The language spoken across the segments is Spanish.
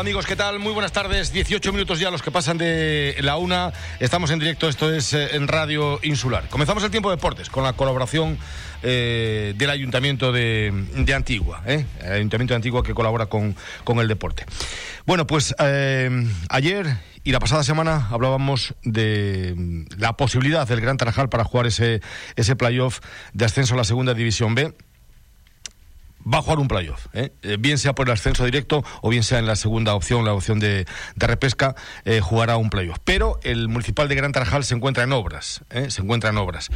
Amigos, ¿qué tal? Muy buenas tardes. 18 minutos ya los que pasan de la una. Estamos en directo, esto es eh, en Radio Insular. Comenzamos el tiempo de deportes con la colaboración eh, del Ayuntamiento de, Antigua. ¿eh? El Ayuntamiento de Antigua que colabora con, con el deporte. Bueno, pues ayer y la pasada semana hablábamos de la posibilidad del Gran Tarajal para jugar ese, ese playoff de ascenso a la Segunda División B va a jugar un playoff, ¿eh? ¿eh? bien sea por el ascenso directo o bien sea en la segunda opción, la opción de, repesca, eh, jugará un playoff. Pero el municipal de Gran Tarajal se encuentra en obras, se encuentra en obras.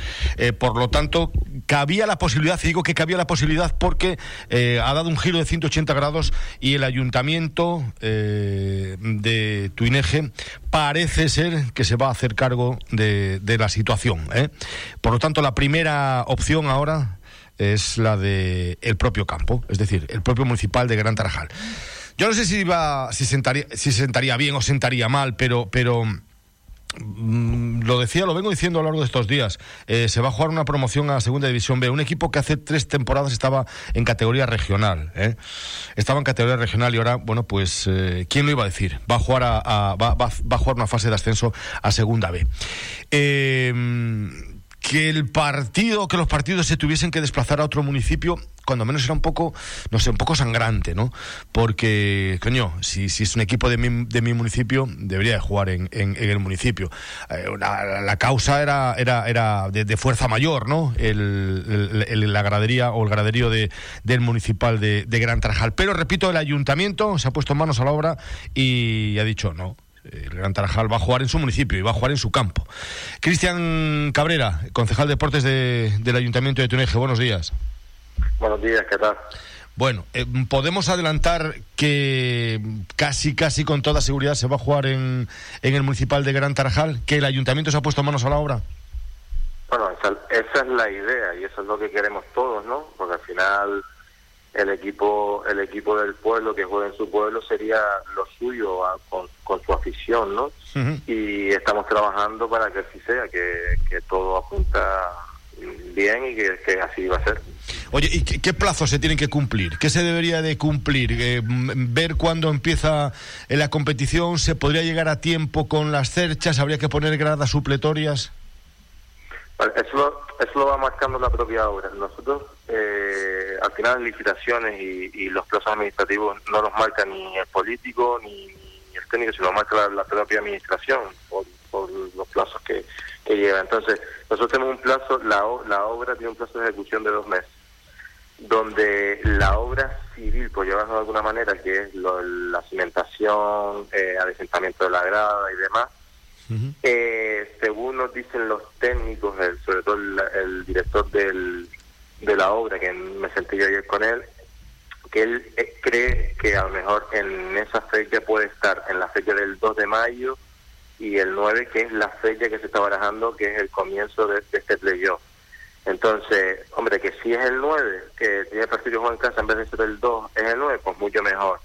por lo tanto, cabía la posibilidad, y digo que cabía la posibilidad porque ha dado un giro de 180 grados y el ayuntamiento de Tuineje parece ser que se va a hacer cargo de, de la situación. Por lo tanto, la primera opción ahora es la de el propio campo, es decir, el propio municipal de Gran Tarajal. Yo no sé si iba, si sentaría, si sentaría bien o sentaría mal, pero, pero mm, lo decía, lo vengo diciendo a lo largo de estos días. Eh, se va a jugar una promoción a la Segunda División B. Un equipo que hace tres temporadas estaba en categoría regional. ¿eh? Estaba en categoría regional y ahora, bueno, pues, eh, ¿quién lo iba a decir? Va a jugar a, va, va, a jugar una fase de ascenso a Segunda B. Eh, que el partido, que los partidos se tuviesen que desplazar a otro municipio, cuando menos era un poco, no sé, un poco sangrante, ¿no? Porque, coño, si, si es un equipo de mi, de mi municipio, debería de jugar en, en, el municipio. Eh, la causa era, era, era de, fuerza mayor, ¿no? El, la gradería o el graderío de, del municipal de, de Gran Tarajal. Pero, repito, el ayuntamiento se ha puesto manos a la obra y ha dicho, no, el Gran Tarajal va a jugar en su municipio y va a jugar en su campo. Cristian Cabrera, concejal de deportes del Ayuntamiento de Tuneje, buenos días. Buenos días, ¿qué tal? Bueno, eh, podemos adelantar que casi, casi con toda seguridad se va a jugar en, en el municipal de Gran Tarajal, que el ayuntamiento se ha puesto manos a la obra. Bueno, esa, esa es la idea y eso es lo que queremos todos, ¿no? Porque al final el equipo el equipo del pueblo que juega en su pueblo sería lo suyo con, su afición, ¿no? Y estamos trabajando para que así sea, que, todo apunta bien y que, así va a ser. Oye, ¿y qué, plazos se tienen que cumplir? ¿Qué se debería de cumplir? Eh, ¿Ver cuándo empieza la competición? ¿Se podría llegar a tiempo con las cerchas? ¿Habría que poner gradas supletorias? Eso, eso lo va marcando la propia obra. Nosotros, eh, al final, licitaciones y, los plazos administrativos no los marca ni el político ni, el técnico, sino lo marca la, propia administración por, los plazos que, que lleva. Entonces, nosotros tenemos un plazo, la, la obra tiene un plazo de ejecución de dos meses, donde la obra civil, por llevarlo de alguna manera, que es la cimentación, eh, adesentamiento de la grada y demás, eh, según nos dicen los técnicos, sobre todo el, director del, de la obra, que me sentí yo ayer con él, que él eh, cree que a lo mejor en esa fecha puede estar, en la fecha del 2 de mayo y el 9, que es la fecha que se está barajando, que es el comienzo de, este playoff. Entonces, hombre, que si es el 9, que tiene partido en casa en vez de ser el 2, es el 9, pues mucho mejor.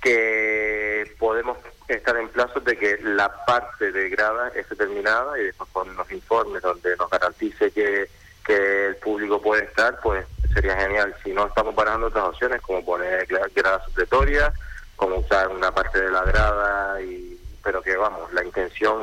Que podemos estar en plazo de que la parte de grada esté terminada y después con los informes donde nos garantice que, que el público puede estar, pues sería genial. Si no, estamos barajando otras opciones como poner grada supletoria, como usar una parte de la grada, y pero que vamos, la intención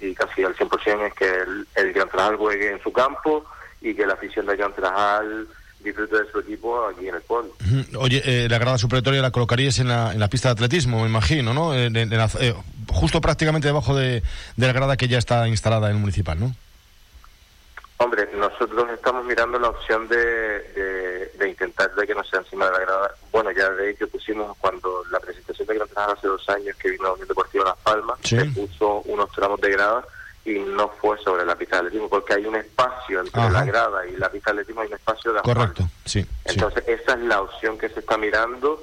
y casi al 100% es que el, el Gran Trajal juegue en su campo y que la afición de Gran Trajal disfrute de su equipo aquí en el pueblo. Oye, eh, la grada supletoria la colocarías en la, en la pista de atletismo, me imagino, ¿no? Eh, justo prácticamente debajo de, la grada que ya está instalada en el municipal, ¿no? Hombre, nosotros estamos mirando la opción de, de, intentar de que no sea encima de la grada. Bueno, ya de hecho pusimos cuando la presentación de Gran Trajal hace dos años que vino la Unión Deportiva Las Palmas, se puso unos tramos de grada y no fue sobre la pista de atletismo, porque hay un espacio entre la grada y la pista de atletismo, hay un espacio de Correcto, sí. Entonces, esa es la opción que se está mirando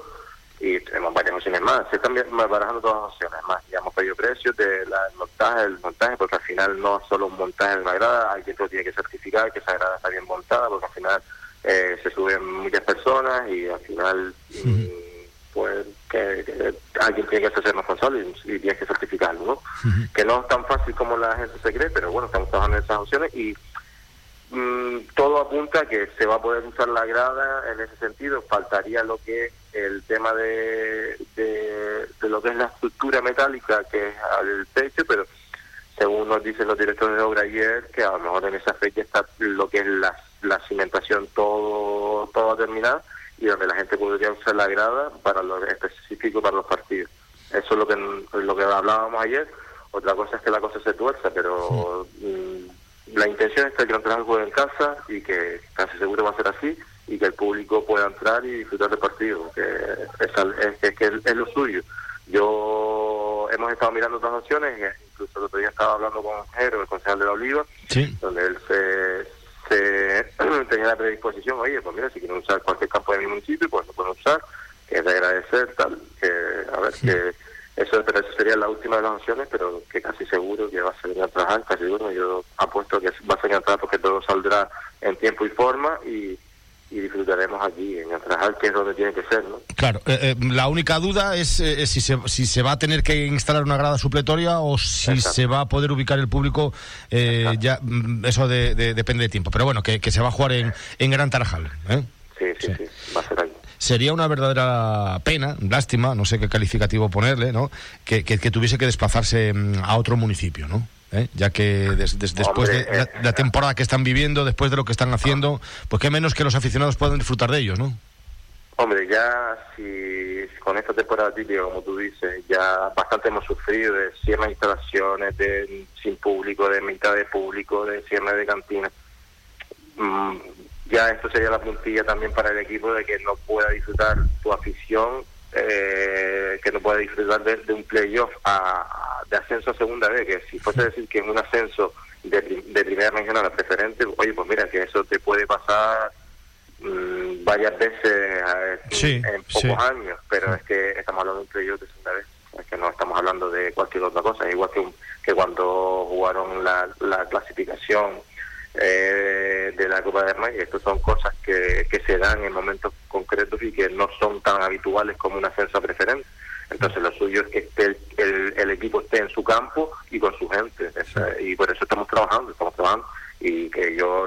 y tenemos varias opciones más. Se están barajando todas las opciones más. Ya hemos pedido precios del montaje, el montaje, porque al final no es solo un montaje de una grada, alguien que tiene que certificar que esa grada está bien montada, porque al final eh, se suben muchas personas y al final pues que, alguien tiene que ser responsable y, y tiene que certificarlo, ¿no? Que no es tan fácil como la gente se cree, pero bueno, estamos trabajando en esas opciones y mm, todo apunta a que se va a poder usar la grada en ese sentido. Faltaría lo que es el tema de, de, lo que es la estructura metálica que es al techo, pero según nos dicen los directores de obra ayer, que a lo mejor en esa fecha está lo que es la, la cimentación todo, todo terminado y donde la gente podría usar la grada para lo específico para los partidos. Eso es lo que, lo que hablábamos ayer. Otra cosa es que la cosa se tuerza, pero mm, la intención es que el Gran juegue en casa y que casi seguro va a ser así y que el público pueda entrar y disfrutar del partido, que es, que es, lo suyo. Yo hemos estado mirando otras opciones, incluso el otro día estaba hablando con Jero, el concejal de la Oliva, donde él se, se tenía la predisposición, oye, pues mira, si quieren usar cualquier campo de mi municipio, pues lo pueden usar, que es de agradecer, tal, que a ver, que eso, pero eso sería la última de las opciones, pero que casi seguro que va a salir a trabajar, casi seguro, yo apuesto que va a salir a trabajar porque todo saldrá en tiempo y forma y, disfrutaremos aquí en trabajar, que es donde tiene que ser, ¿no? Claro, eh, eh, la única duda es eh, si, se, si se va a tener que instalar una grada supletoria o si se va a poder ubicar el público, ya mm, eso de, depende de tiempo. Pero bueno, que, se va a jugar en, en Gran Tarajal. Sí, sí, sí, va a ser sería una verdadera pena, lástima, no sé qué calificativo ponerle, ¿no? Que, tuviese que desplazarse mm, a otro municipio, ¿no? ¿Eh? Ya que después de la, la, temporada que están viviendo, después de lo que están haciendo, pues qué menos que los aficionados puedan disfrutar de ellos, ¿no? Hombre, ya si con esta temporada típica, como tú dices, ya bastante hemos sufrido de cierres instalaciones, de sin público, de mitad de público, de cierre de cantinas. Mm, ya esto sería la puntilla también para el equipo de que no pueda disfrutar su afición, eh, que no pueda disfrutar de, un playoff a, de ascenso a segunda vez, que si fuese a decir que en un ascenso de, de primera regional a preferente, oye, pues mira, que eso te puede pasar mm, varias veces en pocos años, pero es que estamos hablando de un playoff de segunda vez, es que no estamos hablando de cualquier otra cosa, igual que, que cuando jugaron la, la clasificación eh, de la Copa de Rey. Estas son cosas que, que se dan en momentos concretos y que no son tan habituales como una ascenso preferente. Entonces lo suyo es que esté el, el, equipo esté en su campo y con su gente. y por eso estamos trabajando, estamos trabajando. Y que yo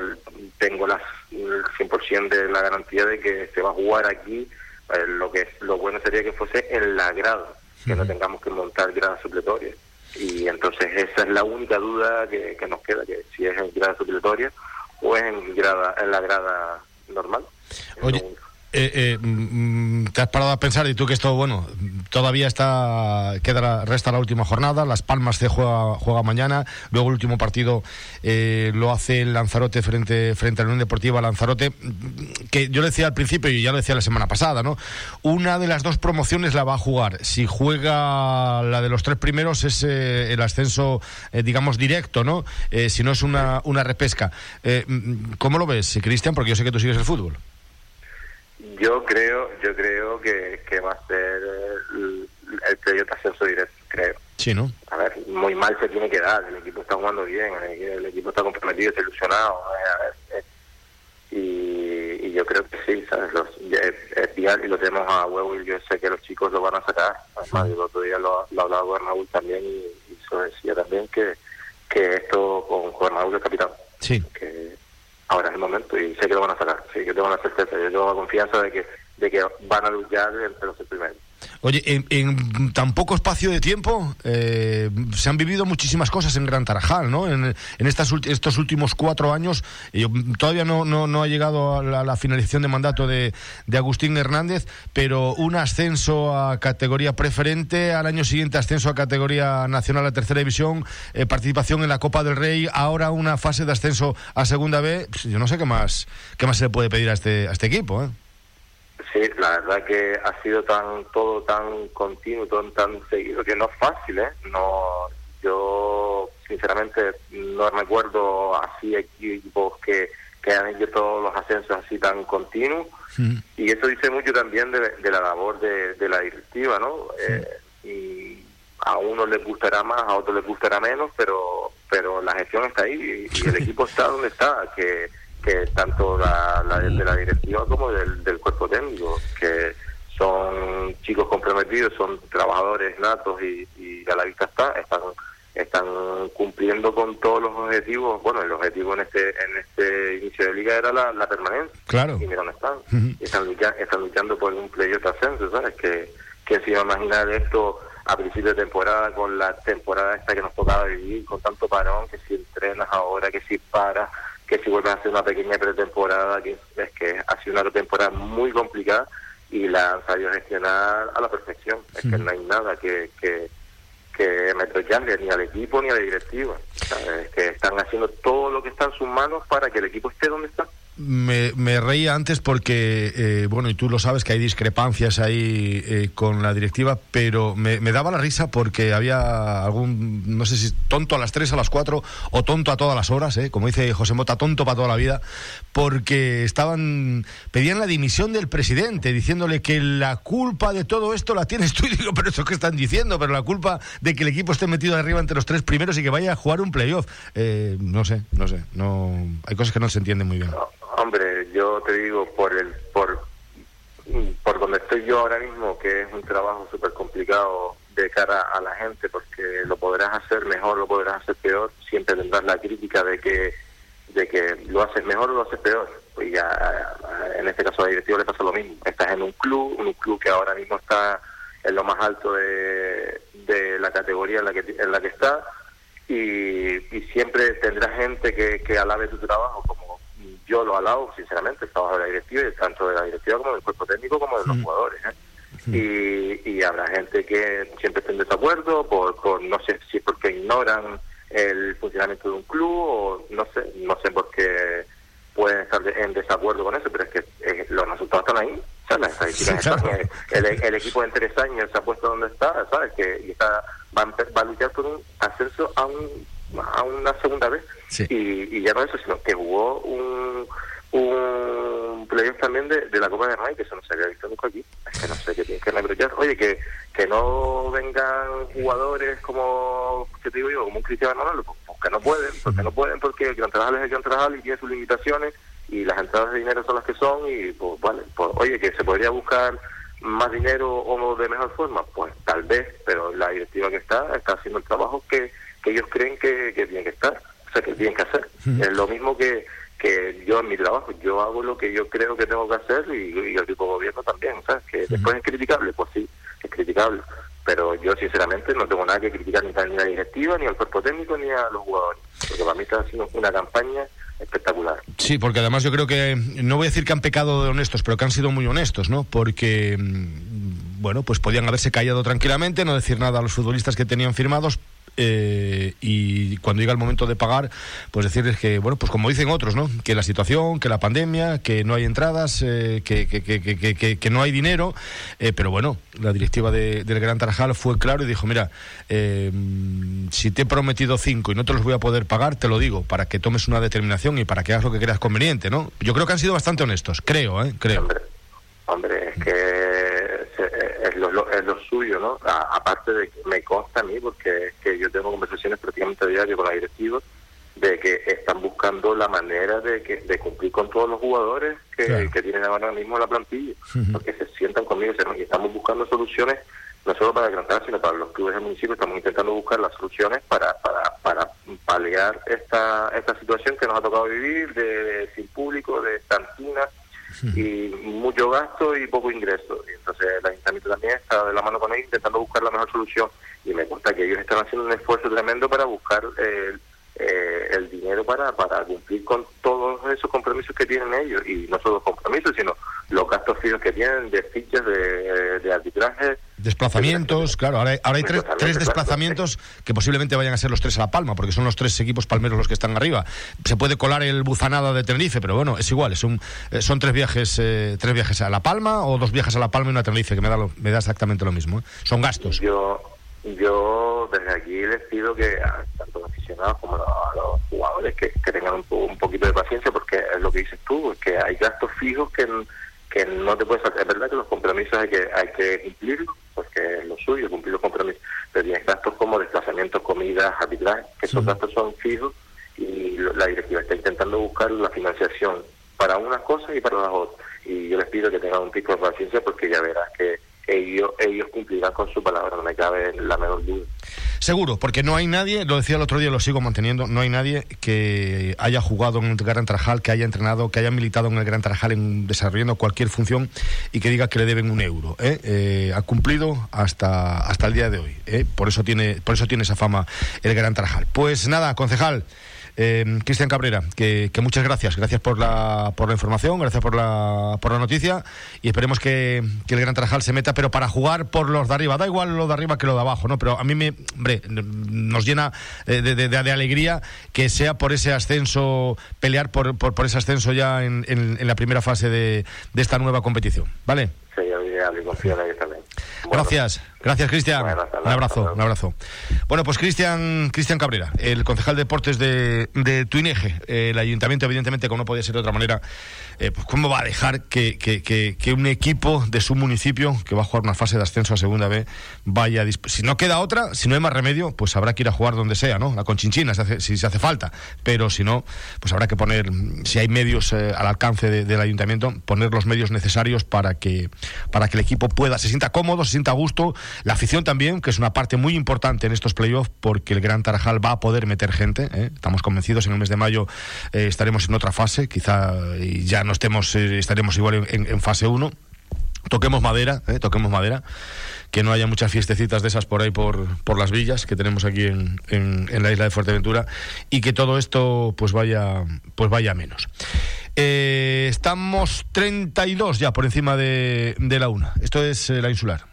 tengo las, el 100% de la garantía de que se va a jugar aquí. Eh, lo que lo bueno sería que fuese en la grada, que no tengamos que montar gradas supletorias y entonces esa es la única duda que, nos queda, que si es en grada supletoria o es en, grada, en la grada normal. Oye, eh, eh, mm, te has parado a pensar y tú que esto, bueno, todavía está, queda, resta la última jornada, Las Palmas se juega, juega mañana, luego el último partido eh, lo hace el Lanzarote frente, frente a la Unión Deportiva Lanzarote, que yo decía al principio y ya lo decía la semana pasada, ¿no? Una de las dos promociones la va a jugar. Si juega la de los tres primeros es el ascenso, digamos, directo, ¿no? si no es una, una repesca. ¿Cómo lo ves, Cristian? Porque yo sé que tú sigues el fútbol. Yo creo, yo creo que, que va a ser el, el ascenso directo, creo. Sí, ¿no? A ver, muy mal se tiene que dar, el equipo está jugando bien, el, equipo está comprometido, está ilusionado. Eh, y, y, yo creo que sí, ¿sabes? Los, es, es y lo tenemos a huevo y yo sé que los chicos lo van a sacar. Además, el otro día lo, lo hablaba con Raúl también y, y eso decía también que, que esto con, con Raúl el capitán. Sí. Que, ahora es el momento y sé que lo van a sacar, sí, que tengo la certeza, yo tengo la confianza de que, de que van a luchar entre los primeros. Oye, en, tan poco espacio de tiempo eh, se han vivido muchísimas cosas en Gran Tarajal, ¿no? En, estas, estos últimos cuatro años, todavía no, no, ha llegado a la, finalización de mandato de, Agustín Hernández, pero un ascenso a categoría preferente, al año siguiente ascenso a categoría nacional a tercera división, eh, participación en la Copa del Rey, ahora una fase de ascenso a segunda B. Pues yo no sé qué más, qué más se le puede pedir a este, a este equipo, ¿eh? Sí, la verdad que ha sido tan todo tan continuo, tan, tan seguido que no es fácil, ¿eh? No, yo sinceramente no recuerdo así equipos que, que han hecho todos los ascensos así tan continuos y eso dice mucho también de, la labor de, la directiva, ¿no? Eh, y a unos les gustará más, a otros les gustará menos, pero pero la gestión está ahí y el equipo está donde está, que que tanto la, de la directiva como del, del cuerpo técnico, que son chicos comprometidos, son trabajadores natos y, a la vista está, están están cumpliendo con todos los objetivos. Bueno, el objetivo en este en este inicio de liga era la, permanencia. Claro. Y mira dónde están. están, están, luchando por un playoff ascenso, ¿sabes? Que, que se iba a imaginar esto a principio de temporada con la temporada esta que nos tocaba vivir, con tanto parón, que si entrenas ahora, que si paras, que si vuelves a hacer una pequeña pretemporada, que es que ha sido una temporada muy complicada y la han sabido gestionar a la perfección. Es que no hay nada que, que, que ni al equipo ni a la directiva. Es que están haciendo todo lo que está en sus manos para que el equipo esté donde está me, me, reía antes porque, eh, bueno, y tú lo sabes que hay discrepancias ahí eh, con la directiva, pero me, daba la risa porque había algún, no sé si tonto a las 3, a las 4 o tonto a todas las horas, eh, como dice José Mota, tonto para toda la vida, porque estaban, pedían la dimisión del presidente, diciéndole que la culpa de todo esto la tienes tú. Y digo, pero eso que están diciendo, pero la culpa de que el equipo esté metido arriba entre los tres primeros y que vaya a jugar un playoff. no sé, no sé, no, hay cosas que no se entienden muy bien. Hombre, yo te digo, por el por, por donde estoy yo ahora mismo, que es un trabajo súper complicado de cara a la gente, porque lo podrás hacer mejor, lo podrás hacer peor, siempre tendrás la crítica de que de que lo haces mejor o lo haces peor. Pues ya, en este caso a la directiva le pasa lo mismo. Estás en un club, un club que ahora mismo está en lo más alto de, de la categoría en la que en la que está y, y siempre tendrás gente que, que alabe tu trabajo como yo lo alabo, sinceramente, el trabajo de la directiva, tanto de la directiva como del cuerpo técnico como de los jugadores. ¿eh? Y, y, habrá gente que siempre esté en desacuerdo, por, por no sé si es porque ignoran el funcionamiento de un club o no sé, no sé por qué pueden estar en desacuerdo con eso, pero es que eh, los resultados están ahí. El, el, equipo en tres años se ha puesto donde está, ¿sabes? Que y está, va, va a luchar por un ascenso a un a una segunda vez. Y, y, ya no eso, sino que jugó un, un playoff también de, de, la Copa de Rey, que eso no se había visto nunca aquí. Es que no sé qué tiene que reprochar. Oye, que, que no vengan jugadores como, ¿qué te digo yo? Como un Cristiano Ronaldo, pues, pues, que no pueden, porque no pueden, porque el Gran Trajal es el Gran Trajal y tiene sus limitaciones y las entradas de dinero son las que son y pues vale, pues oye, que se podría buscar más dinero o de mejor forma, pues tal vez, pero la directiva que está está haciendo el trabajo que que ellos creen que, que tienen que estar, o sea, que tienen que hacer. Es lo mismo que, que yo en mi trabajo, yo hago lo que yo creo que tengo que hacer y, el tipo de gobierno también, ¿sabes? Que después es criticable, pues sí, es criticable, pero yo sinceramente no tengo nada que criticar ni, ni a la directiva, ni al cuerpo técnico, ni a los jugadores, porque para mí está haciendo una campaña espectacular. Sí, porque además yo creo que, no voy a decir que han pecado de honestos, pero que han sido muy honestos, ¿no? Porque, mm, bueno, pues podían haberse callado tranquilamente, no decir nada a los futbolistas que tenían firmados, eh, y cuando llega el momento de pagar, pues decirles que, bueno, pues como dicen otros, ¿no? Que la situación, que la pandemia, que no hay entradas, eh, que, que, que, que, no hay dinero, eh, pero bueno, la directiva de, del Gran Tarajal fue claro y dijo, mira, si te he prometido cinco y no te los voy a poder pagar, te lo digo, para que tomes una determinación y para que hagas lo que creas conveniente, ¿no? Yo creo que han sido bastante honestos, creo, ¿eh? Creo. Hombre, es que suyo, ¿no? aparte de que me consta a mí, porque que yo tengo conversaciones prácticamente diario con la directiva, de que están buscando la manera de que de cumplir con todos los jugadores que, que tienen ahora mismo la plantilla, porque se sientan conmigo y estamos buscando soluciones no solo para Granada, sino para los clubes del municipio, estamos intentando buscar las soluciones para, para, para paliar esta, esta situación que nos ha tocado vivir de, sin público, de estancinas y mucho gasto y poco ingreso. Y entonces el ayuntamiento también está de la mano con ellos intentando buscar la mejor solución y me consta que ellos están haciendo un esfuerzo tremendo para buscar el, eh, el dinero para, para cumplir con todos esos compromisos que tienen ellos y no solo compromisos, sino los gastos fijos que tienen de fichas de, de arbitraje. Desplazamientos, claro, ahora hay, ahora hay tres, tres desplazamientos que posiblemente vayan a ser los tres a La Palma, porque son los tres equipos palmeros los que están arriba. Se puede colar el Buzanada de Tenerife, pero bueno, es igual, es un, eh, son tres viajes eh, tres viajes a La Palma o dos viajes a La Palma y una a Tenerife, que me da, me da exactamente lo mismo. ¿eh? Son gastos. Yo, yo desde aquí les pido que a tanto los aficionados como a los jugadores que, tengan un, un, poquito de paciencia, porque es lo que dices tú, que hay gastos fijos que que no te puedes sacar. Es verdad que los compromisos hay que hay que cumplirlos, porque es lo suyo, cumplir los compromisos, pero tienes gastos como desplazamientos, comidas, arbitraje, que esos gastos son fijos y la directiva está intentando buscar la financiación para unas cosas y para las otras. Y yo les pido que tengan un pico de paciencia porque ya verás que ellos, ellos cumplirán con su palabra, no me cabe la menor duda. Seguro, porque no hay nadie, lo decía el otro día, lo sigo manteniendo, no hay nadie que haya jugado en el Gran Tarajal, que haya entrenado, que haya militado en el Gran Tarajal en desarrollando cualquier función y que diga que le deben un euro. ¿eh? Eh, ha cumplido hasta, hasta el día de hoy. ¿eh? Por, eso tiene, por eso tiene esa fama el Gran Tarajal. Pues nada, concejal. Eh, Cristian Cabrera, que, muchas gracias, gracias por la, por la información, gracias por la, por la noticia y esperemos que, el Gran Tarajal se meta, pero para jugar por los de arriba, da igual lo de arriba que lo de abajo, ¿no? Pero a mí me, hombre, nos llena eh, de, de, alegría que sea por ese ascenso, pelear por, por, ese ascenso ya en, en, la primera fase de, de, esta nueva competición, ¿vale? Sí, confío en también. Gracias. Gracias, Cristian. un abrazo, un abrazo. Bueno, pues Cristian Cristian Cabrera, el concejal de deportes de, de Tuineje. el ayuntamiento, evidentemente, como no podía ser de otra manera, eh, pues ¿cómo va a dejar que, que, que, un equipo de su municipio, que va a jugar una fase de ascenso a segunda B, vaya a Si no queda otra, si no hay más remedio, pues habrá que ir a jugar donde sea, ¿no? La Conchinchina, si, hace, si se hace falta. Pero si no, pues habrá que poner, si hay medios eh, al alcance del ayuntamiento, poner los medios necesarios para que, para que el equipo pueda, se sienta cómodo, se sienta a gusto la afición también, que es una parte muy importante en estos playoffs, porque el Gran Tarajal va a poder meter gente. ¿eh? Estamos convencidos, en el mes de mayo eh, estaremos en otra fase, quizá ya no estemos, eh, estaremos igual en, fase 1. Toquemos madera, toquemos madera que no haya muchas fiestecitas de esas por ahí por, por las villas que tenemos aquí en, en, la isla de Fuerteventura y que todo esto pues vaya pues vaya menos. estamos 32 ya por encima de la una. Esto es la insular.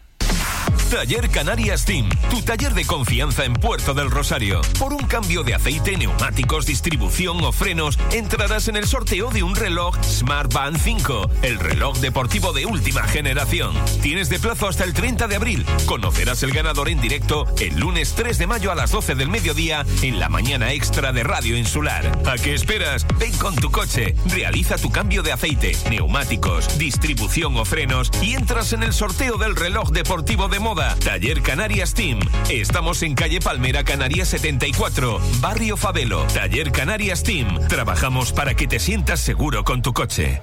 Taller Canarias Team, tu taller de confianza en Puerto del Rosario. Por un cambio de aceite, neumáticos, distribución o frenos, entrarás en el sorteo de un reloj Smart Band 5, el reloj deportivo de última generación. Tienes de plazo hasta el 30 de abril. Conocerás el ganador en directo el lunes 3 de mayo a las 12 del mediodía en la mañana extra de Radio Insular. ¿A qué esperas? Ven con tu coche, realiza tu cambio de aceite, neumáticos, distribución o frenos y entras en el sorteo del reloj deportivo de moda Taller Canarias Team. Estamos en calle Palmera Canarias 74, Barrio Fabelo. Taller Canarias Team. Trabajamos para que te sientas seguro con tu coche.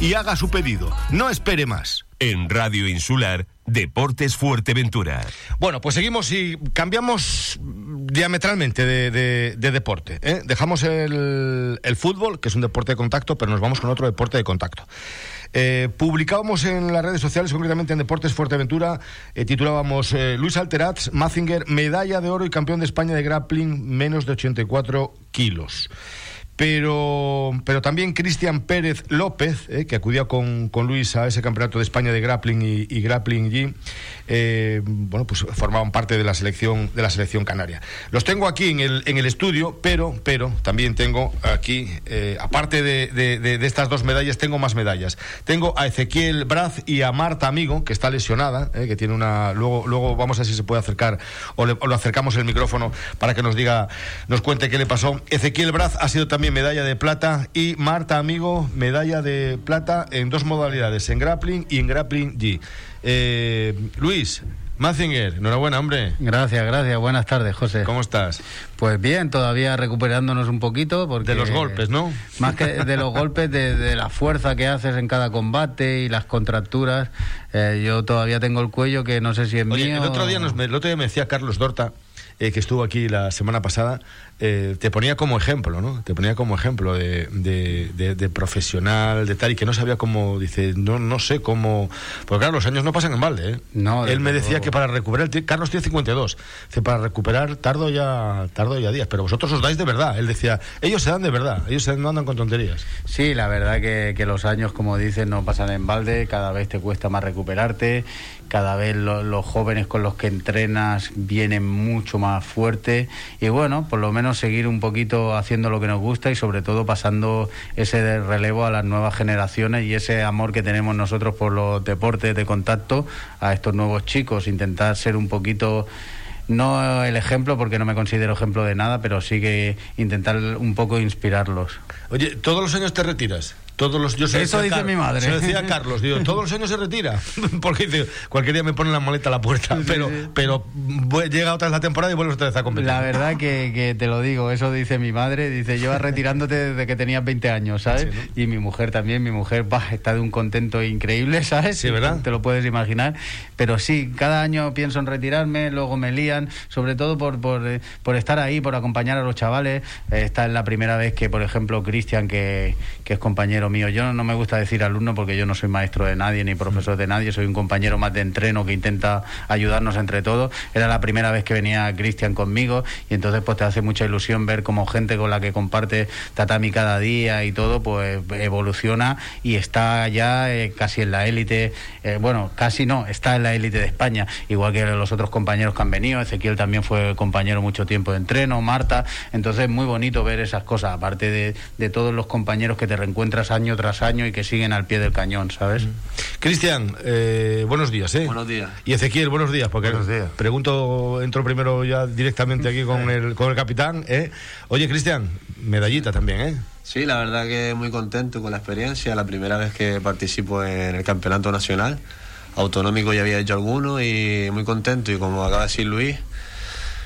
y haga su pedido. No espere más. En Radio Insular, Deportes Fuerteventura. Bueno, pues seguimos y cambiamos diametralmente de, deporte. ¿eh? Dejamos el, fútbol, que es un deporte de contacto, pero nos vamos con otro deporte de contacto. Eh, publicábamos en las redes sociales, concretamente en Deportes Fuerteventura, eh, titulábamos Luis Alteraz, Mazinger, medalla de oro y campeón de España de grappling, menos de 84 kilos pero, pero también Cristian Pérez López, eh, que acudía con, con, Luis a ese campeonato de España de grappling y, grappling G, eh, bueno, pues formaban parte de la selección de la selección canaria. Los tengo aquí en el, en el estudio, pero, pero también tengo aquí, eh, aparte de, de, estas dos medallas, tengo más medallas. Tengo a Ezequiel Braz y a Marta Amigo, que está lesionada, que tiene una. Luego, luego vamos a ver si se puede acercar o, le, o lo acercamos el micrófono para que nos diga, nos cuente qué le pasó. Ezequiel Braz ha sido también medalla de plata y Marta Amigo medalla de plata en dos modalidades, en grappling y en grappling G. Eh, Luis, Mazinger, enhorabuena, hombre. Gracias, gracias. Buenas tardes, José. ¿Cómo estás? Pues bien, todavía recuperándonos un poquito. Porque, de los golpes, ¿no? Más que de los golpes, de, la fuerza que haces en cada combate y las contracturas. Eh, yo todavía tengo el cuello que no sé si es mío. El otro, día nos, el otro día me decía Carlos Dorta eh, que estuvo aquí la semana pasada, eh, te ponía como ejemplo, ¿no? Te ponía como ejemplo de, de- de- de profesional, de tal, y que no sabía cómo, dice, no, no sé cómo... Porque claro, los años no pasan en balde, ¿eh? No, Él me decía luego. que para recuperar, Carlos tiene 52, dice, para recuperar tardo ya, tardo ya días, pero vosotros os dais de verdad. Él decía, ellos se dan de verdad, ellos se- no andan con tonterías. Sí, la verdad que, que los años, como dices, no pasan en balde, cada vez te cuesta más recuperarte, cada vez lo- los jóvenes con los que entrenas vienen mucho más fuertes y bueno, por lo menos seguir un poquito haciendo lo que nos gusta y sobre todo pasando ese relevo a las nuevas generaciones y ese amor que tenemos nosotros por los deportes de contacto a estos nuevos chicos, intentar ser un poquito no el ejemplo porque no me considero ejemplo de nada, pero sí que intentar un poco inspirarlos. Oye, ¿todos los años te retiras? Todos los, yo Eso dice mi madre. Se decía Carlos, digo, todos los años se retira. Porque dice, cualquier día me ponen la maleta a la puerta, pero, pero llega otra vez la temporada y vuelves otra vez a competir. La verdad que, que te lo digo, eso dice mi madre, dice, llevas retirándote desde que tenías 20 años, ¿sabes? Y mi mujer también, mi mujer bah, está de un contento increíble, ¿sabes? Sí, ¿verdad? Te lo puedes imaginar. Pero sí, cada año pienso en retirarme, luego me lían, sobre todo por, por, eh, por estar ahí, por acompañar a los chavales. Eh, Esta es la primera vez que, por ejemplo, Cristian, que, es compañero mío, yo no me gusta decir alumno porque yo no soy maestro de nadie ni profesor de nadie, soy un compañero más de entreno que intenta ayudarnos entre todos. Era la primera vez que venía Cristian conmigo y entonces pues te hace mucha ilusión ver cómo gente con la que comparte tatami cada día y todo pues evoluciona y está ya eh, casi en la élite, eh, bueno, casi no, está en la élite de España, igual que los otros compañeros que han venido, Ezequiel también fue compañero mucho tiempo de entreno, Marta, entonces muy bonito ver esas cosas, aparte de, de todos los compañeros que te reencuentras año tras año y que siguen al pie del cañón, ¿sabes? Cristian, eh, buenos días, ¿eh? Buenos días. Y Ezequiel, buenos días, porque Buenos días. pregunto, entro primero ya directamente aquí con el, con el capitán, ¿eh? Oye, Cristian, medallita también, ¿eh? Sí, la verdad que muy contento con la experiencia, la primera vez que participo en el campeonato nacional, autonómico ya había hecho alguno y muy contento y como acaba de decir Luis,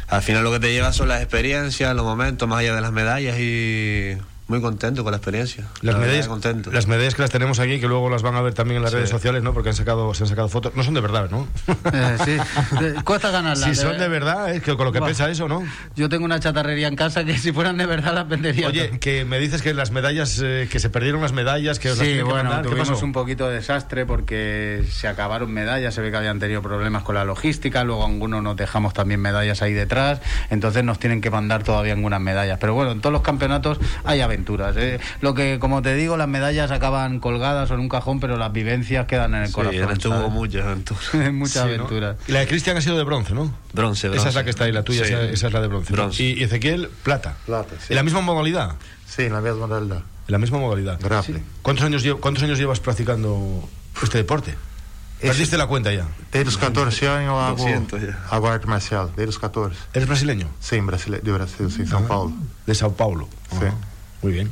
al final lo que te lleva son las experiencias, los momentos más allá de las medallas y muy contento con la experiencia. Las La medallas, contento. las medallas que las tenemos aquí, que luego las van a ver también en las Sí. redes sociales, ¿no? Porque han sacado, se han sacado fotos. No son de verdad, ¿no? Eh, sí, De- cuesta ganarla. si son de verdad, es que con lo que pesa eso, ¿no? Yo tengo una chatarrería en casa que si fueran de verdad las vendería. Oye, que me dices que las medallas, eh, que se perdieron las medallas, que os las Sí, que bueno, mandar. ¿Qué tuvimos pasó? un poquito de desastre porque se acabaron medallas, se ve que habían tenido problemas con la logística, luego algunos nos dejamos también medallas ahí detrás, entonces nos tienen que mandar todavía algunas medallas. Pero bueno, en todos los campeonatos hay aventuras. ¿Eh? Lo que, como te digo, las medallas acaban colgadas o en un cajón, pero las vivencias quedan en el Sí, corazón. ¿sabes? muchas aventuras. Muchas Sí, ¿no? aventuras. Y la de Cristian ha sido de bronce, ¿no? Bronce, bronce. Esa es la que está ahí, la tuya, Sí. esa, esa es la de bronce. ¿no? Bronce. Y, y Ezequiel, plata. Plata, sí. ¿En la misma modalidad? Sí, en la misma modalidad. En la misma modalidad. Grappling. ¿Cuántos años, ¿Cuántos años llevas practicando este deporte? Perdiste la cuenta ya. Desde os 14 anos eu hago, 200 ya. hago arte marcial. Desde os 14. ¿Eres brasileño? Sim, Brasile- de Brasil, sim, São Paulo. De Sao Paulo. Sí. Muy bien.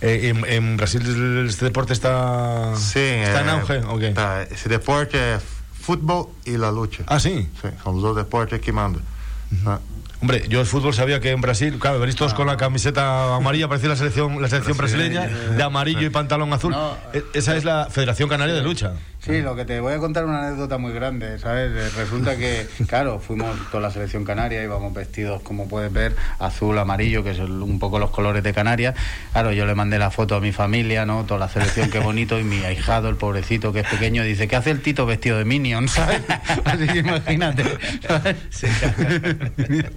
Eh, en, en Brasil este deporte está, Sim, está en é- auge. ok. tá, esse deporte é futebol e la lucha. Ah, sí. Sim, são os dois deportes que mandam. Ah, Hombre, yo el fútbol sabía que en Brasil, claro, venís todos con la camiseta amarilla, parecía la selección, la selección brasileña, de amarillo y pantalón azul. No. E- Esa es la Federación Canaria de Lucha. Sí, lo que te voy a contar una anécdota muy grande, ¿sabes? Eh, Resulta que, claro, fuimos toda la selección canaria, íbamos vestidos, como puedes ver, azul, amarillo, que son un poco los colores de Canarias. Claro, yo le mandé la foto a mi familia, ¿no? Toda la selección, qué bonito, y mi ahijado, el pobrecito, que es pequeño, dice, ¿qué hace el Tito vestido de Minion, ¿sabes? Así que imagínate. ¿sabes?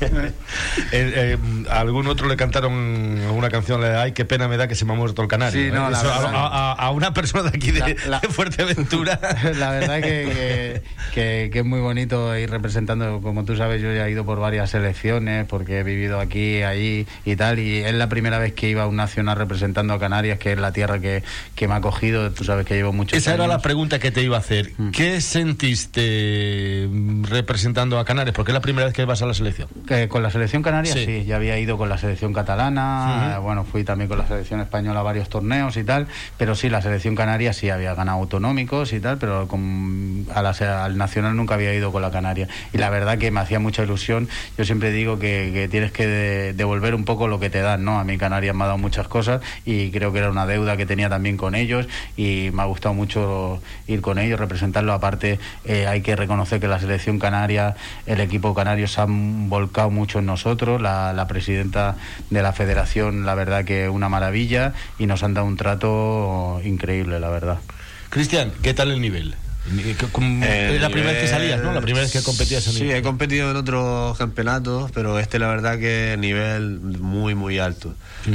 Eh, eh, a algún otro le cantaron una canción, Ay, qué pena me da que se me ha muerto el canario. Sí, no, ¿eh? Eso, verdad. a, a- a una persona de aquí de, La- la- Fuerteventura. La verdad que, que, que- que es muy bonito ir representando, como tú sabes, yo ya he ido por varias selecciones, porque he vivido aquí, allí y tal, y es la primera vez que iba a un nacional representando a Canarias, que es la tierra que, que me ha acogido, tú sabes que llevo muchos Esa era años. la pregunta que te iba a hacer. Mm. ¿Qué sentiste mm, representando a Canarias? Porque es la primera vez que vas a la selección. Que con la selección canaria Sí. sí. ya había ido con la selección catalana, eh, bueno, fui también con la selección española a varios torneos y tal, pero sí, la selección canaria sí había ganado autonómicos y tal, pero con, a la- al Nacional nunca había ido con la Canaria. Y la verdad que me hacía mucha ilusión. Yo siempre digo que, tienes que de- devolver un poco lo que te dan, ¿no? A mí Canarias me ha dado muchas cosas y creo que era una deuda que tenía también con ellos y me ha gustado mucho ir con ellos, representarlo. Aparte, eh, hay que reconocer que la selección canaria, el equipo canario se han volcado mucho en nosotros. La presidenta de la federación, la verdad que una maravilla y nos han dado un trato increíble, la verdad. Cristian, ¿qué tal el nivel? Como- El es la primera vez que salías, ¿no? La primera vez que competías en Sí, nivel. he competido en otros campeonatos, pero este la verdad que nivel muy, muy alto.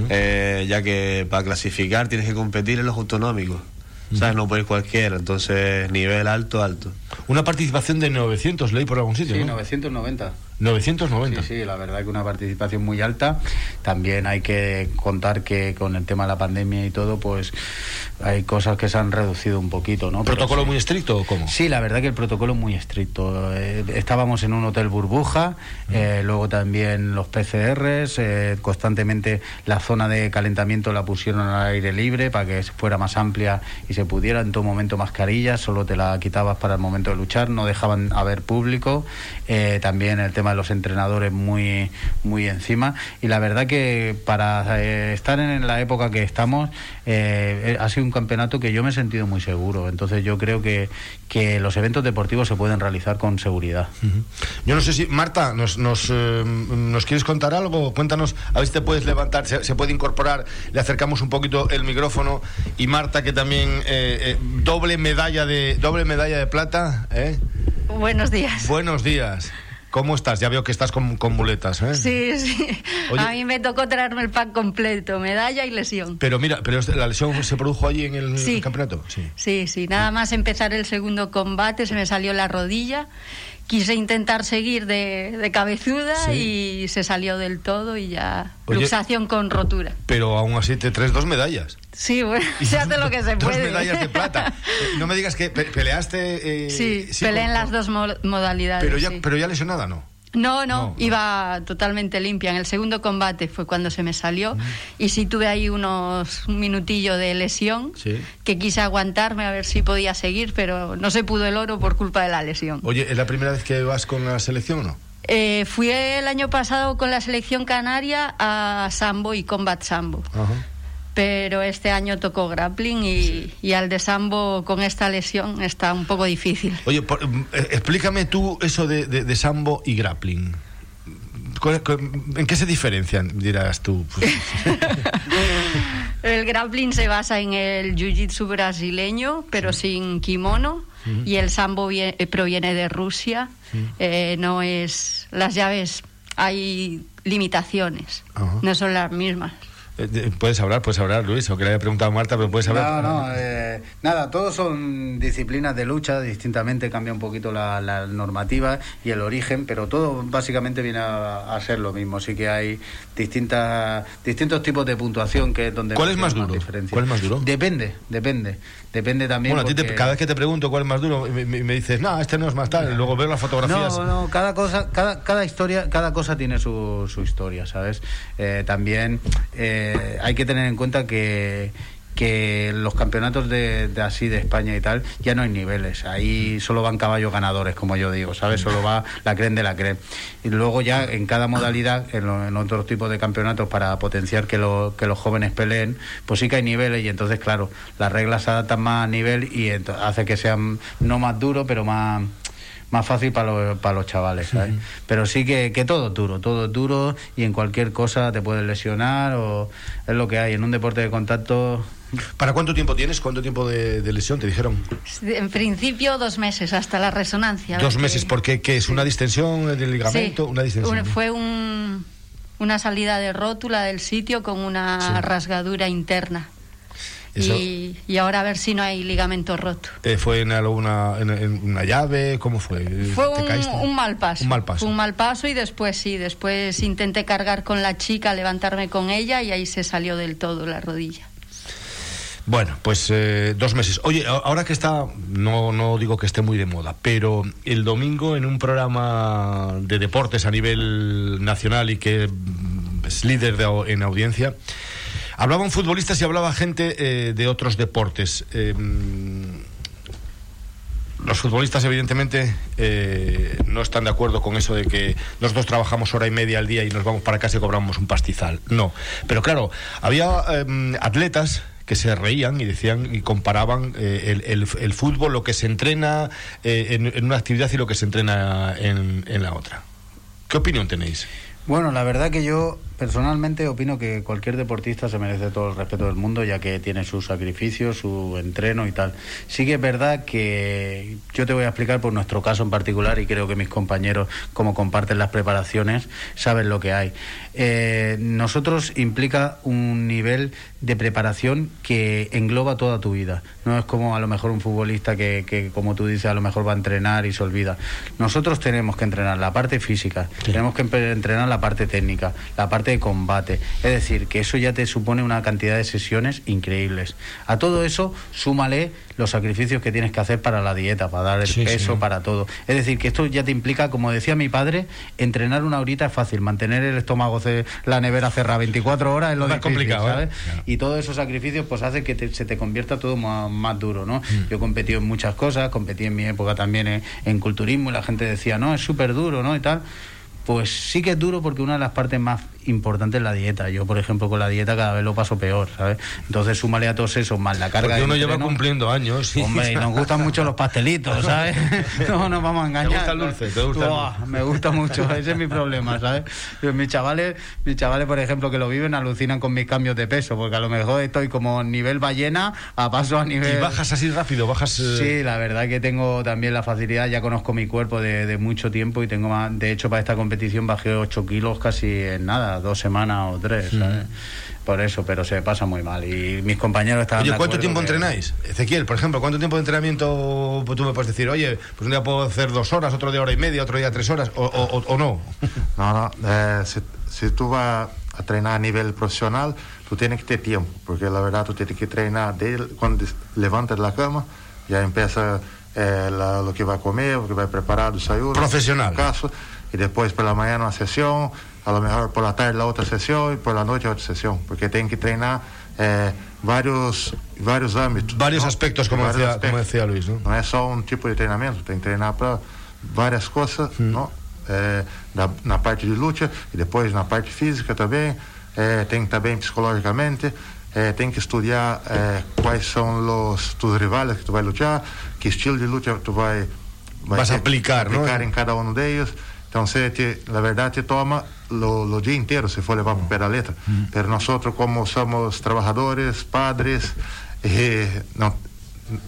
Eh, ya que para clasificar tienes que competir en los autonómicos. ¿Sabes? No puedes cualquiera, entonces nivel alto, alto. Una participación de 900, leí por algún sitio, Sí, ¿no? 990. 990. Sí, sí, la verdad que una participación muy alta. También hay que contar que con el tema de la pandemia y todo, pues hay cosas que se han reducido un poquito, ¿no? ¿Protocolo sí. muy estricto o cómo? Sí, la verdad que el protocolo es muy estricto. Eh, estábamos en un hotel burbuja, eh, luego también los PCRs, eh, constantemente la zona de calentamiento la pusieron al aire libre para que fuera más amplia y se pudiera en todo momento mascarillas, solo te la quitabas para el momento de luchar, no dejaban haber público. También el tema de los entrenadores muy, muy encima. Y la verdad que para eh, estar en la época que estamos, eh, ha sido un campeonato que yo me he sentido muy seguro. Entonces yo creo que, que los eventos deportivos se pueden realizar con seguridad. Yo no sé si, Marta, ¿nos, nos, eh, ¿nos quieres contar algo? Cuéntanos, a ver si te puedes levantar, se, se puede incorporar, le acercamos un poquito el micrófono. Y Marta, que también eh, eh, doble medalla de doble medalla de plata. ¿eh? Buenos días. Buenos días. ¿Cómo estás? Ya veo que estás con, con muletas. ¿eh? Sí, sí. Oye- A mí me tocó traerme el pack completo, medalla y lesión. Pero mira, pero la lesión se produjo allí en el, Sí. campeonato. Sí. Sí, sí. Nada más empezar el segundo combate se me salió la rodilla. Quise intentar seguir de, de cabezuda Sí. y se salió del todo y ya Oye- luxación con rotura. Pero aún así te traes dos medallas. Sí, bueno, se hace lo que se Dos puede. medallas de plata. Eh, No me digas que pe- peleaste. eh, Sí, peleé con- en las dos mo- modalidades. Pero ya, sí. pero ya lesionada, ¿no? No, No, iba totalmente limpia. En el segundo combate fue cuando se me salió y sí tuve ahí unos un minutillo de lesión Sí. que quise aguantarme a ver si podía seguir, pero no se pudo el oro por culpa de la lesión. Oye, ¿es la primera vez que vas con la selección o no? Eh, fui el año pasado con la selección canaria a sambo y combat sambo, Ajá. Pero este año tocó grappling y, y al de sambo con esta lesión está un poco difícil. Oye, por- mm, eh, explícame tú eso de, de- de sambo y grappling. ¿Cuál- cuál- ¿En qué se diferencian, dirás tú? Pues, El grappling se basa en el jiu-jitsu brasileño, pero sin kimono, y el sambo eh, proviene de Rusia. Eh, no es las llaves, hay limitaciones, Ajá. no son las mismas. Eh, puedes hablar, puedes hablar, Luis, o que le había preguntado a Marta, pero puedes hablar. No, no, eh, nada, todos son disciplinas de lucha, distintamente cambia un poquito la, la normativa y el origen, pero todo básicamente viene a, a ser lo mismo. Sí que hay distintas, distintos tipos de puntuación que es donde ¿Cuál es más duro? ¿Cuál es más duro? Depende, depende, depende también. Bueno, a ti te- cada vez que te pregunto cuál es más duro, me, me- me dices, no, este no es más tal, y luego veo las fotografías. No, no, cada cosa, cada, cada historia, cada cosa tiene su, su historia, ¿sabes? Eh, también eh, hay que tener en cuenta que que los campeonatos de, de así de España y tal ya no hay niveles. Ahí solo van caballos ganadores como yo digo sabes solo va la creen de la creen. Y luego ya en cada modalidad en, lo- en otros tipos de campeonatos para potenciar que, lo- que los jóvenes peleen pues sí que hay niveles. Y entonces claro las reglas se adaptan más a nivel y hace que sean no más duros pero más más fácil para los, para los chavales, ¿sabes? Pero sí que, que todo es duro, todo es duro y en cualquier cosa te puedes lesionar o es lo que hay. En un deporte de contacto ¿Para cuánto tiempo tienes? ¿Cuánto tiempo de, de lesión te dijeron? En principio dos meses hasta la resonancia. Dos meses, porque ¿qué es una distensión del ligamento? Sí, Una distensión. un- fue un- una salida de rótula del sitio con una Sí. rasgadura interna. Eso- Y, y ahora a ver si no hay ligamento roto. Eh, ¿Fue en alguna en, en una llave? ¿Cómo fue? Fue ¿Te un, mal paso. Un mal paso. Fue un mal paso y después sí, después intenté cargar con la chica, levantarme con ella y ahí se salió del todo la rodilla. Bueno, pues eh, dos meses. Oye, ahora que está, no, no digo que esté muy de moda, pero el domingo en un programa de deportes a nivel nacional y que es líder de en audiencia, hablaban futbolistas y hablaba gente eh, de otros deportes. Mm, los futbolistas, evidentemente, eh, no están de acuerdo con eso de que nosotros trabajamos hora y media al día y nos vamos para casa y cobramos un pastizal. No. Pero claro, había em, atletas que se reían y decían y comparaban eh, el, fútbol, lo que se entrena en, una actividad y lo que se entrena en, en la otra. ¿Qué opinión tenéis? Bueno, la verdad que yo personalmente opino que cualquier deportista se merece todo el respeto del mundo, ya que tiene su sacrificio, su entreno y tal. Sí que es verdad que yo te voy a explicar por nuestro caso en particular y creo que mis compañeros, como comparten las preparaciones, saben lo que hay. Eh, nosotros implica un nivel de preparación que engloba toda tu vida. No es como a lo mejor un futbolista que, que, como tú dices, a lo mejor va a entrenar y se olvida. Nosotros tenemos que entrenar la parte física, tenemos que entrenar la parte técnica, la parte de combate. Es decir, que eso ya te supone una cantidad de sesiones increíbles. A todo eso, súmale los sacrificios que tienes que hacer para la dieta, para dar el Sí, peso, sí. para todo. Es decir, que esto ya te implica, como decía mi padre, entrenar una horita es fácil, mantener el estómago, la nevera cerrada 24 horas es lo Más difícil, complicado, ¿eh? ¿sabes? Claro. Y todos esos sacrificios pues hace que te- se te convierta todo más, más duro, ¿no? Mm. Yo he competido en muchas cosas, competí en mi época también en, en culturismo y la gente decía, no, es súper duro, ¿no? Y tal. Pues sí que es duro porque una de las partes más importantes es la dieta. Yo, por ejemplo, con la dieta cada vez lo paso peor, ¿sabes? Entonces súmale a todos esos más la carga Porque uno lleva entreno. cumpliendo años. y- Hombre, y nos gustan mucho los pastelitos, ¿sabes? No nos vamos a engañar. gusta el dulce? ¿Te gusta el dulce? Me gusta mucho, ese es mi problema, ¿sabes? Yo, Mis chavales, mis chavales, por ejemplo, que lo viven, alucinan con mis cambios de peso, porque a lo mejor estoy como nivel ballena a paso a nivel... Y bajas así rápido, bajas... eh, Sí, la verdad que tengo también la facilidad, ya conozco mi cuerpo de, de mucho tiempo y tengo más, de hecho para esta competición bajé 8 kilos casi en nada, dos semanas o tres, ¿sabes? Por eso, pero se pasa muy mal y mis compañeros estaban Oye, de ¿cuánto tiempo que- entrenáis? Ezequiel, por ejemplo, ¿cuánto tiempo de entrenamiento pues, tú me puedes decir? Oye, pues un día puedo hacer dos horas, otro día hora y media, otro día tres horas, o, o- o- no. Não, não. É, se, se tu vai a treinar a nível profissional, tu tens que ter tempo, porque na verdade tu tens que treinar desde quando des- levanta da cama, já começa é, lá, o que vai comer, o que vai preparar, desayuno, Profissional. caso, e depois pela manhã uma sessão, a lo mejor por la tarde la outra sessão e por la noite outra sessão, porque tem que treinar é, vários vários âmbitos. Varios não? aspectos, como Vários decía, como decía Luis, ¿no? não é só um tipo de treinamento, tem que treinar para várias coisas, não? É, na, na parte de luta e depois na parte física também, é, tem que estar bem psicologicamente, é, tem que estudar quais são os tus rivais que tu vai lutar, que estilo de luta tu vai, vai Vas a ter que aplicar, não? aplicar em cada um deles. Então, se la verdade, te toma o dia inteiro, se for levar para la letra. Uhum. Mas nós, como somos trabalhadores, padres, eh,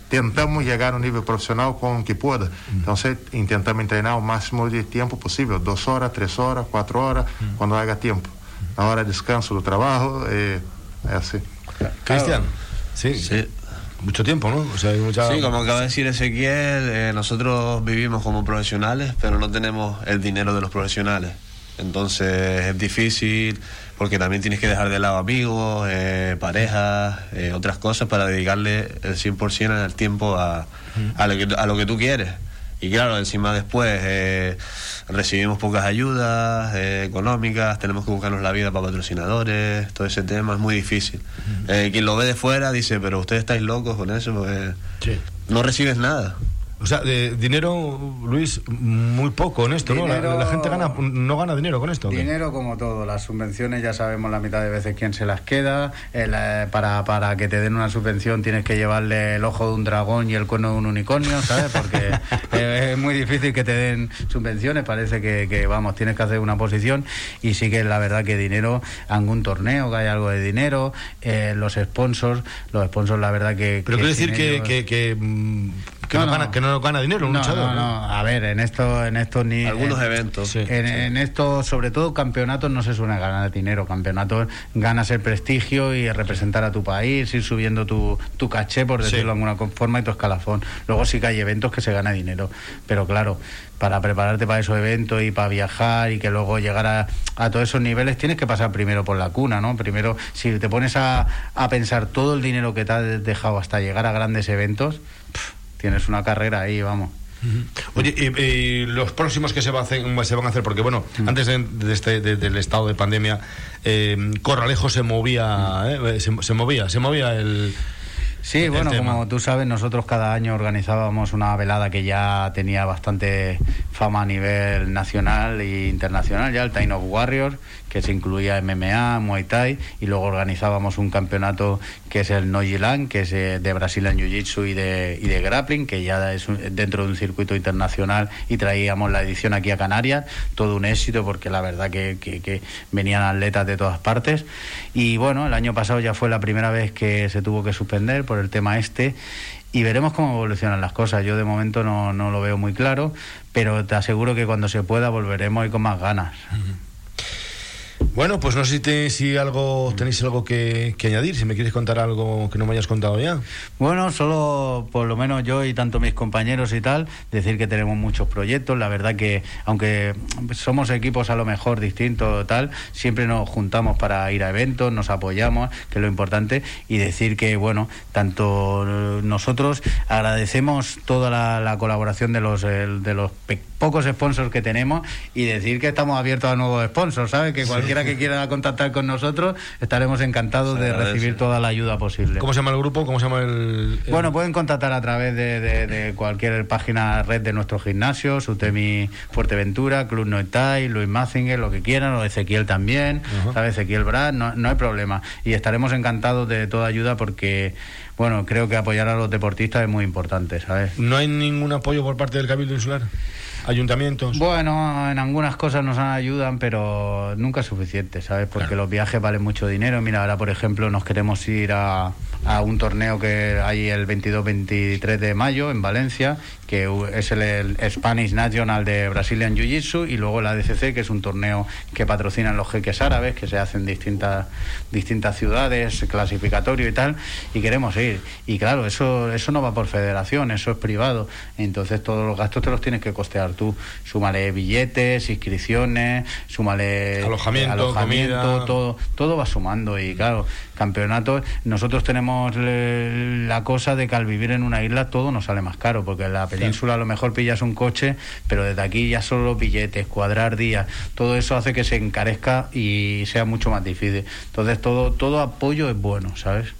tentamos chegar no nível profissional com o que puder. Uhum. Então, se, tentamos treinar o máximo de tempo possível, duas horas, três horas, quatro horas, uhum. quando haja tempo. Na hora de descanso do trabalho, é, eh, é assim. Cristiano, sim. sim. Mucho tiempo, ¿no? O sea, hay mucha... Sí, como acaba de decir Ezequiel, eh, nosotros vivimos como profesionales, pero no tenemos el dinero de los profesionales. Entonces es difícil porque también tienes que dejar de lado amigos, eh, parejas, eh, otras cosas para dedicarle el 100% al tiempo a, a, lo que, a lo que tú quieres. Y claro, encima después eh, recibimos pocas ayudas eh, económicas, tenemos que buscarnos la vida para patrocinadores, todo ese tema es muy difícil. Eh, quien lo ve de fuera dice, pero ustedes estáis locos con eso, porque Sí. no recibes nada. O sea, de dinero, Luis, muy poco en esto, ¿no? La- gente gana, no gana dinero con esto. Dinero como todo, las subvenciones ya sabemos la mitad de veces quién se las queda. El, eh, para, para que te den una subvención tienes que llevarle el ojo de un dragón y el cuerno de un unicornio, ¿sabes? Porque eh, es muy difícil que te den subvenciones, parece que, que, vamos, tienes que hacer una posición y sí que es la verdad que dinero, algún torneo que hay algo de dinero, eh, los sponsors, los sponsors la verdad que... Pero quiero decir que, que, que, mm, que No, no, no. Gana, que no gana dinero un no, luchador. no, no, a ver, en esto, en estos ni... Algunos en- eventos. Sí. en, en esto, sobre todo campeonatos, no se suele ganar dinero. Campeonatos ganas el prestigio y representar a tu país, ir subiendo tu, tu caché, por Sí. decirlo de alguna forma, y tu escalafón. Luego sí que hay eventos que se gana dinero. Pero claro, para prepararte para esos eventos y para viajar y que luego llegar a, a todos esos niveles, tienes que pasar primero por la cuna, ¿no? Primero, si te pones a, a pensar todo el dinero que te has dejado hasta llegar a grandes eventos, tienes una carrera ahí, vamos. Oye, y, y los próximos que se, va a hacer- se van a hacer, porque bueno, Mm. antes de, de este, de- del estado de pandemia, eh, Corralejo se movía, Mm. eh, se, se movía, se movía el... Sí, bueno, como tú sabes, nosotros cada año organizábamos una velada que ya tenía bastante fama a nivel nacional e internacional, ya el Time of Warriors, que se incluía MMA, Muay Thai, y luego organizábamos un campeonato que es el Nojilan, que es eh, de Brazilian Jiu-Jitsu y de, y de grappling, que ya es dentro de un circuito internacional, y traíamos la edición aquí a Canarias, todo un éxito, porque la verdad que, que venían atletas de todas partes. Y bueno, el año pasado ya fue la primera vez que se tuvo que suspender por el tema este y veremos cómo evolucionan las cosas. Yo de momento no, no lo veo muy claro, pero te aseguro que cuando se pueda volveremos y con más ganas. Bueno, pues no sé si, si algo tenéis algo que, añadir, si me quieres contar algo que no me hayas contado ya. Bueno, solo por lo menos yo y tanto mis compañeros y tal, decir que tenemos muchos proyectos. La verdad que, aunque somos equipos a lo mejor distintos tal, siempre nos juntamos para ir a eventos, nos apoyamos, que es lo importante, y decir que, bueno, tanto nosotros agradecemos toda la, colaboración de los, de los pocos sponsors que tenemos y decir que estamos abiertos a nuevos sponsors, ¿sabes? Que cualquiera que quiera contactar con nosotros, estaremos encantados de recibir toda la ayuda posible. ¿Cómo se llama el grupo? ¿Cómo se llama el...? Bueno, pueden contactar a través de, cualquier página red de nuestro gimnasio, Sutemi Fuerteventura, Club Noetai, Luis Mazinger, lo que quieran, o Ezequiel también, ¿sabes? Ezequiel Brad, no, no hay problema. Y estaremos encantados de toda ayuda porque bueno, creo que apoyar a los deportistas es muy importante, ¿sabes? ¿No hay ningún apoyo por parte del Cabildo Insular? Ayuntamientos? Bueno, en algunas cosas nos ayudan, pero nunca es suficiente, ¿sabes? Porque los viajes valen mucho dinero. Mira, ahora, por ejemplo, nos queremos ir a, a un torneo que hay el 22-23 de mayo en Valencia, que es el, Spanish National de Brazilian Jiu-Jitsu, y luego la DCC, que es un torneo que patrocinan los jeques árabes, que se hacen en distintas, distintas ciudades, clasificatorio y tal, y queremos ir. Y claro, eso, eso no va por federación, eso es privado. Entonces todos los gastos te los tienes que costear tú. Súmale billetes, inscripciones, súmale alojamiento, todo, todo va sumando. Y claro, campeonatos, nosotros tenemos la cosa de que al vivir en una isla todo nos sale más caro, porque en la península a lo mejor pillas un coche, pero desde aquí ya solo los billetes, cuadrar días, todo eso hace que se encarezca y sea mucho más difícil. Entonces todo, todo apoyo es bueno, ¿sabes?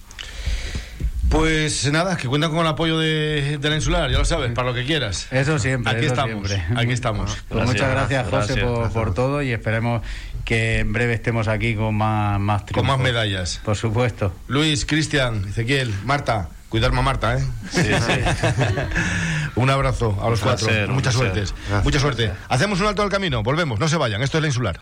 Pues nada, que cuentan con el apoyo de, la insular, ya lo sabes, para lo que quieras. Eso siempre. Aquí estamos. Aquí estamos. Pues muchas gracias, José, por, todo y esperemos que en breve estemos aquí con más, más Con más medallas. Por supuesto. Luis, Cristian, Ezequiel, Marta. Cuidarme a Marta, ¿eh? Sí, sí. un abrazo a los cuatro. Mucha suerte. Mucha suerte. Hacemos un alto al camino. Volvemos. No se vayan. Esto es la insular.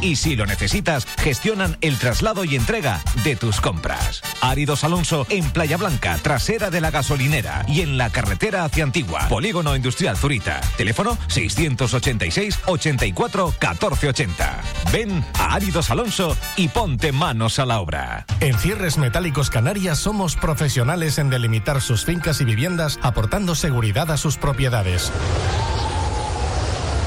Y si lo necesitas, gestionan el traslado y entrega de tus compras. Áridos Alonso en Playa Blanca, trasera de la gasolinera y en la carretera hacia Antigua. Polígono Industrial Zurita. Teléfono 686 84 1480. Ven a Áridos Alonso y ponte manos a la obra. En Cierres Metálicos Canarias somos profesionales en delimitar sus fincas y viviendas aportando seguridad a sus propiedades.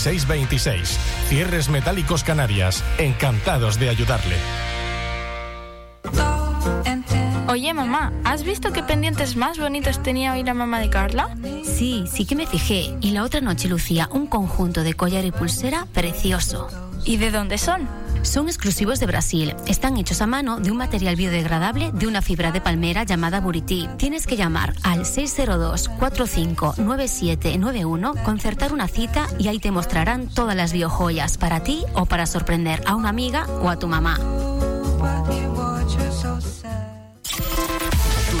626. Cierres Metálicos Canarias. Encantados de ayudarle. Oye, mamá, ¿has visto qué pendientes más bonitos tenía hoy la mamá de Carla? Sí, sí que me fijé. Y la otra noche lucía un conjunto de collar y pulsera precioso. ¿Y de dónde son? Son exclusivos de Brasil. Están hechos a mano de un material biodegradable de una fibra de palmera llamada Buriti. Tienes que llamar al 602-459791, concertar una cita y ahí te mostrarán todas las biojoyas para ti o para sorprender a una amiga o a tu mamá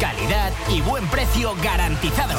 Calidad y buen precio garantizado.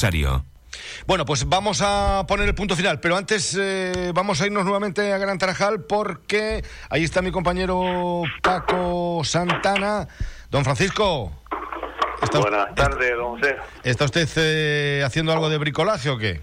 Bueno, pues vamos a poner el punto final, pero antes eh, vamos a irnos nuevamente a Gran Tarajal porque ahí está mi compañero Paco Santana. Don Francisco. Buenas tardes, don José. ¿Está usted eh, haciendo algo de bricolaje o qué?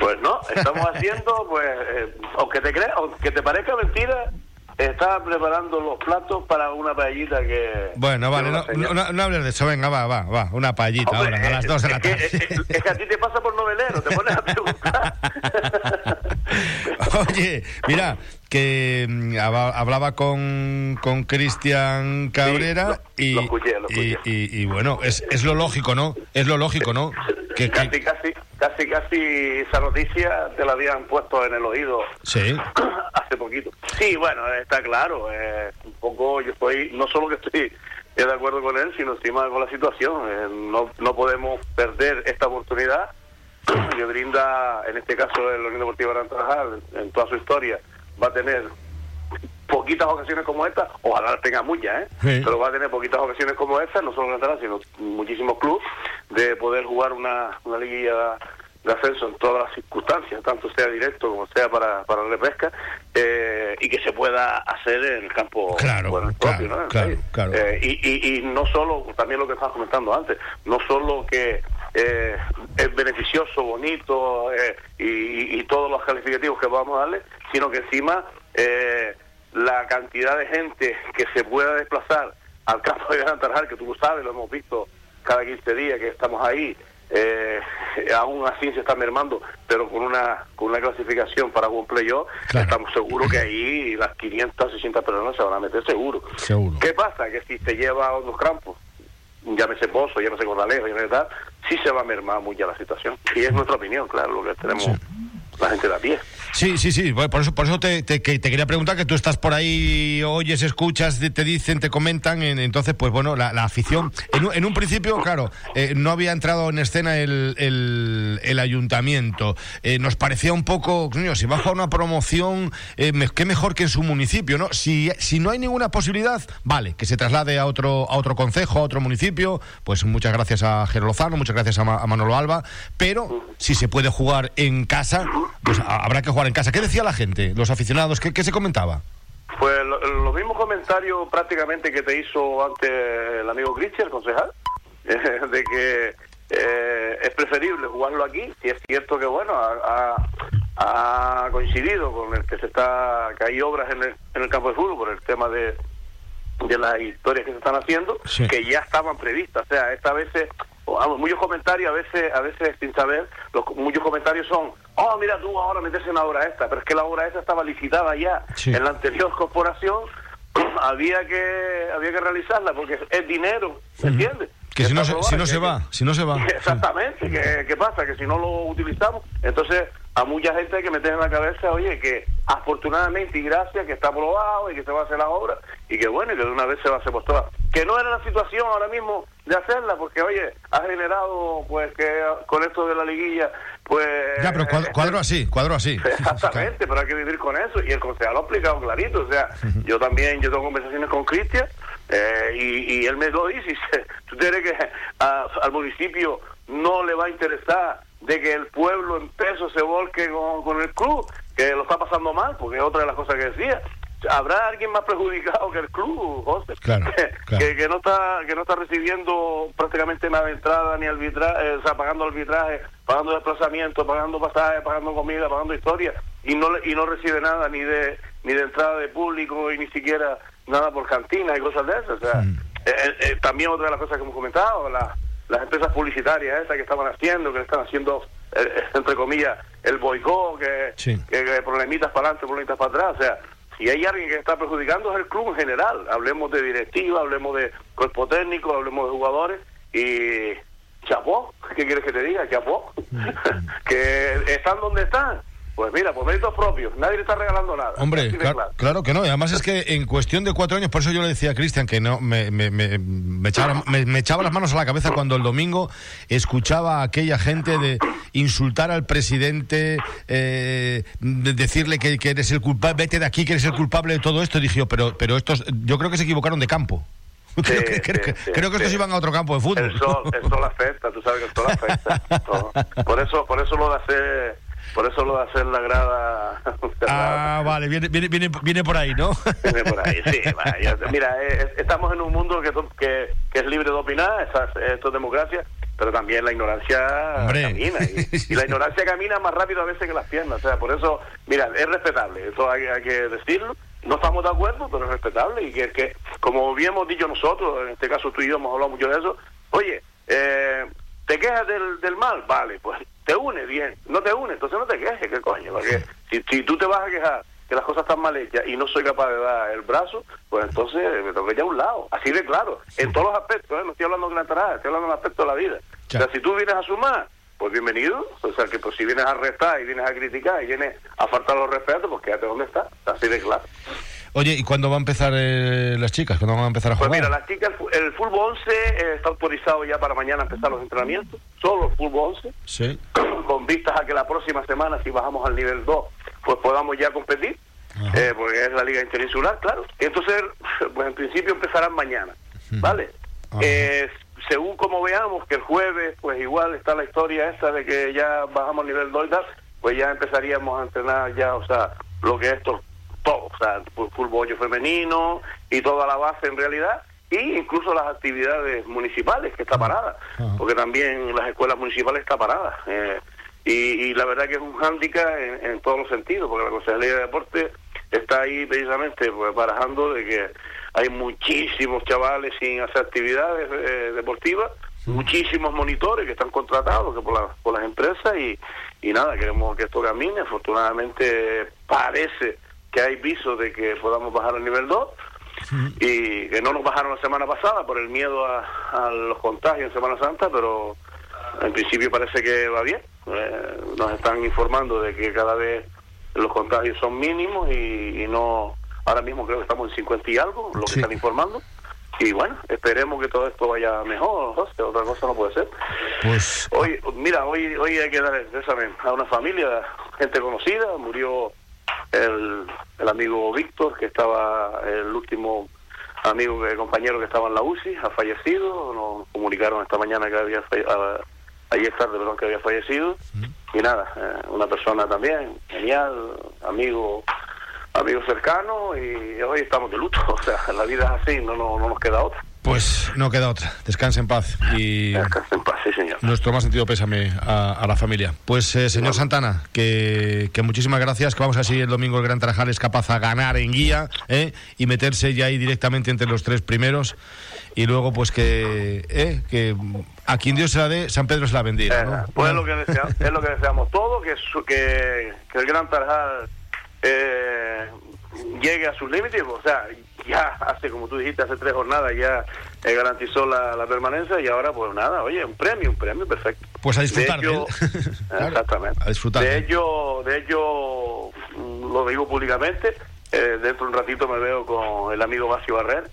Pues no, estamos haciendo, pues, eh, aunque te creas, aunque te parezca mentira, estaba preparando los platos para una paellita que... Bueno, vale, no, no, no, hables de eso, venga, va, va, va, una paellita ahora, a las dos de la tarde. Es que, es que a ti te pasa por novelero, te pones a preguntar. Oye, mira, que mm, hablaba con con Cristian Cabrera sí, y, lo escuché, lo escuché. y, y, y bueno, es, es lo lógico, ¿no? Es lo lógico, ¿no? Que, que- Casi, casi, casi, casi esa noticia te la habían puesto en el oído Sí, hace poquito. Sí, bueno, está claro. eh, un poco yo estoy, no solo que estoy de acuerdo con él, sino encima con la situación. Eh, no, no podemos perder esta oportunidad que brinda, en este caso, el Unión Deportiva Gran Tarajal, en toda su historia, va a tener poquitas ocasiones como esta, ojalá tenga muchas, ¿eh? Sí. pero va a tener poquitas ocasiones como esta, no solo Gran Tarajal, sino muchísimos clubes, de poder jugar una, una liguilla de ascenso en todas las circunstancias, tanto sea directo como sea para, para la repesca, eh, y que se pueda hacer en el campo Claro, bueno, el claro, propio, ¿no? En claro, país. claro. Eh, y, y, y no solo, también lo que estabas comentando antes, no solo que eh, es beneficioso, bonito eh, y, todos los calificativos que vamos a darle, sino que encima eh, la cantidad de gente que se pueda desplazar al campo de Gran Tarajal, que tú lo sabes, lo hemos visto cada 15 días que estamos ahí, eh, aún así se está mermando, pero con una con una clasificación para un playoff, estamos seguros que ahí las 500, 600 personas se van a meter seguro. seguro. ¿Qué pasa? Que si te lleva a otros campos, llámese Pozo, llámese Gordalejo, llámese tal, sí se va a mermar mucho la situación. Y es nuestra opinión, claro, lo que tenemos la gente de a pie. Sí, sí, sí. Por eso, por eso te, te- que te quería preguntar que tú estás por ahí, oyes, escuchas, te dicen, te comentan. en- entonces, pues bueno, la, afición. En, un- en un principio, claro, eh, no había entrado en escena el, el- ayuntamiento. Eh, nos parecía un poco, coño, si baja una promoción, eh, qué mejor que en su municipio, ¿no? Si, si no hay ninguna posibilidad, vale, que se traslade a otro, a otro concejo, a otro municipio. Pues muchas gracias a Jero Lozano, muchas gracias a, Ma- a Manolo Alba. Pero si se puede jugar en casa, pues habrá que jugar en casa. ¿Qué decía la gente, los aficionados? ¿Qué, qué se comentaba? Pues lo- los mismos comentarios prácticamente que te hizo antes el amigo Cristian, el concejal, de que eh, es preferible jugarlo aquí, si es cierto que bueno, ha, ha- ha coincidido con el que se está, que hay obras en el, en el campo de fútbol por el tema de, de las historias que se están haciendo, Sí. que ya estaban previstas, o sea, esta vez vamos, muchos comentarios a veces, a veces sin saber, los, muchos comentarios son, oh mira tú ahora metes en la obra esta, pero es que la obra esta estaba licitada ya Sí. en la anterior corporación, había que había que realizarla porque es dinero, ¿me entiendes? Que si no, se, si no se que- va, si no se va. Exactamente, ¿qué, qué pasa? Que si no lo utilizamos, entonces a mucha gente hay que meter en la cabeza, oye, que afortunadamente y gracias que está aprobado y que se va a hacer la obra y que bueno, y que de una vez se va a hacer por todas. Que no era la situación ahora mismo de hacerla, porque oye, ha generado pues que con esto de la liguilla, pues... Ya, pero cuadro, cuadro así, cuadro así. Exactamente, pero hay que vivir con eso. Y el concejal lo ha explicado clarito. O sea, yo también, yo tengo conversaciones con Cristian eh, y, y él me lo dice. ¿Tú crees que a- al municipio no le va a interesar de que el pueblo en peso se volque con, con el club? Que lo está pasando mal, porque es otra de las cosas que decía. Habrá alguien más perjudicado que el club, José. Claro, que, claro. que, que no está que no está recibiendo prácticamente nada de entrada ni arbitraje, o sea, pagando arbitraje, pagando desplazamiento, pagando pasajes, pagando comida, pagando historia y no y no recibe nada ni de ni de entrada de público y ni siquiera nada por cantinas y cosas de esas. O sea, eh, eh, también otra de las cosas que hemos comentado, la- las empresas publicitarias esas que estaban haciendo, que están haciendo, eh, entre comillas, el boicot, que, Sí. que, que problemitas para adelante, problemitas para atrás. O sea, si hay alguien que está perjudicando es el club en general. Hablemos de directiva, hablemos de cuerpo técnico, hablemos de jugadores y chapó, ¿qué quieres que te diga? Chapó. que están donde están. Pues mira, por méritos propios, nadie le está regalando nada. Hombre, claro, claro. claro que no. Y además es que en cuestión de cuatro años, por eso yo le decía a Cristian que no me, me, me, me echaba, me- me echaba las manos a la cabeza cuando el domingo escuchaba a aquella gente de insultar al presidente, eh, de decirle que, que eres el culpable, vete de aquí, que eres el culpable de todo esto. Y dije yo, pero, pero estos, yo creo que se equivocaron de campo. creo que, creo que- sí, creo que estos iban a otro campo de fútbol. El sol, el sol afecta, tú sabes que el sol afecta. todo. Por eso, por eso lo de hacer, por eso lo de hacer la grada. Ah, vale, viene, viene, viene, viene por ahí, ¿no? Viene por ahí, sí. va, ya- mira, eh, estamos en un mundo que, que, que es libre de opinar, esa- esto es democracia, pero también la ignorancia Hombre. camina. Y, y la ignorancia camina más rápido a veces que las piernas. O sea, por eso, mira, es respetable, eso hay, hay que decirlo. No estamos de acuerdo, pero es respetable. Y que, que, como bien hemos dicho nosotros, en este caso tú y yo hemos hablado mucho de eso, oye, eh, ¿te quejas del, del mal? Vale, pues te une, bien. No te une, entonces no te quejes, ¿qué coño? Porque si, si tú te vas a quejar que las cosas están mal hechas y no soy capaz de dar el brazo, pues entonces me tengo que ir a un lado. Así de claro, en todos los aspectos, ¿eh? no estoy hablando de gran tarada, estoy hablando de un aspecto de la vida. O sea, si tú vienes a sumar, pues bienvenido. O sea, que pues si vienes a restar y vienes a criticar y vienes a faltar los respetos, pues quédate donde estás. Así de claro. Oye, ¿y cuándo van a empezar eh, las chicas? ¿Cuándo van a empezar a Pues jugar? mira, las chicas, el fútbol 11 eh, está autorizado ya para mañana empezar los entrenamientos, solo el fútbol 11, Sí. con vistas a que la próxima semana, si bajamos al nivel 2, pues podamos ya competir, eh, porque es la liga interinsular, claro. Entonces, pues en principio empezarán mañana, ¿vale? Eh, según como veamos que el jueves, pues igual está la historia esa de que ya bajamos al nivel 2 y tal, pues ya empezaríamos a entrenar ya, o sea, lo que es to- todo, o sea, fu- fútbol femenino y toda la base en realidad, y incluso las actividades municipales, que está parada, porque también las escuelas municipales está parada. eh, y, y la verdad que es un hándicap en, en todos los sentidos, porque la Consejería de Deporte está ahí precisamente pues, barajando de que hay muchísimos chavales sin hacer actividades eh, deportivas, muchísimos monitores que están contratados que por, la- por las empresas y, y nada, queremos que esto camine. Afortunadamente parece que hay visos de que podamos bajar al nivel 2 y que no nos bajaron la semana pasada por el miedo a, a los contagios en Semana Santa, pero en principio parece que va bien. Eh, nos están informando de que cada vez los contagios son mínimos y, y no, ahora mismo creo que estamos en 50 y algo, lo que están informando. Y bueno, esperemos que todo esto vaya mejor, José, otra cosa no puede ser. Pues Hoy, mira, hoy, hoy hay que dar el pésame a una familia, gente conocida, murió el, el amigo Víctor, que estaba el último amigo, eh, compañero que estaba en la UCI, ha fallecido, nos comunicaron esta mañana que había falle- a- ayer tarde, perdón, que había fallecido, y nada, eh, una persona también, genial, amigo amigo cercano, y hoy estamos de luto, o sea, la vida es así, no, no, no nos queda otra. Pues no queda otra. Descanse en paz. Y Descanse en paz, sí, señor. nuestro más sentido pésame a, a la familia. Pues, eh, señor Santana, que, que muchísimas gracias. Que vamos a seguir el domingo el Gran Tarajal es capaz a ganar en guía ¿eh? y meterse ya ahí directamente entre los tres primeros. Y luego, pues que, ¿eh? que a quien Dios se la dé, San Pedro se la bendiga. ¿no? Pues es lo que deseamos, es lo que deseamos todos, que, su- que, que el Gran Tarajal eh, llegue a sus límites, o sea, ya hace, como tú dijiste, hace tres jornadas ya eh, garantizó la, la permanencia y ahora pues nada, oye, un premio, un premio perfecto. Pues a disfrutar De él. Exactamente. A disfrutar. De ello, de ello mm, lo digo públicamente, eh, dentro de un ratito me veo con el amigo Basio Barrer,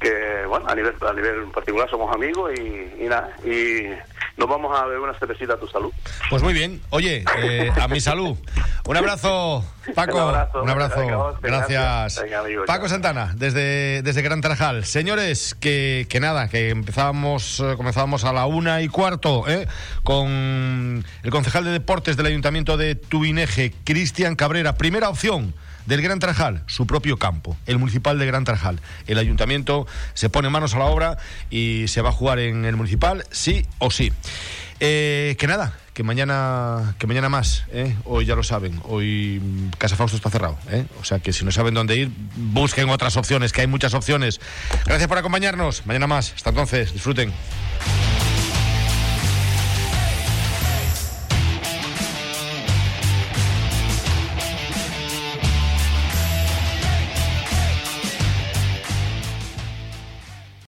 que bueno, a nivel, a nivel particular somos amigos y, y nada, y nos vamos a beber una cervecita a tu salud. Pues muy bien. Oye, eh, a mi salud. Un abrazo, Paco. Un abrazo. Un abrazo. Venga, vos, Gracias. gracias. Venga, amigo, Paco. Santana, desde, desde Gran Tarajal. Señores, que, que nada, que empezábamos, eh, comenzábamos a la una y cuarto ¿eh? con el concejal de deportes del Ayuntamiento de Tuineje, Cristian Cabrera. Primera opción del Gran Tarajal, su propio campo, el municipal de Gran Tarajal. El ayuntamiento se pone manos a la obra y se va a jugar en el municipal, sí o sí. Eh, que nada, que mañana, que mañana más, ¿eh? hoy ya lo saben, hoy Casa Fausto está cerrado, ¿eh? o sea que si no saben dónde ir, busquen otras opciones, que hay muchas opciones. Gracias por acompañarnos, mañana más, hasta entonces, disfruten.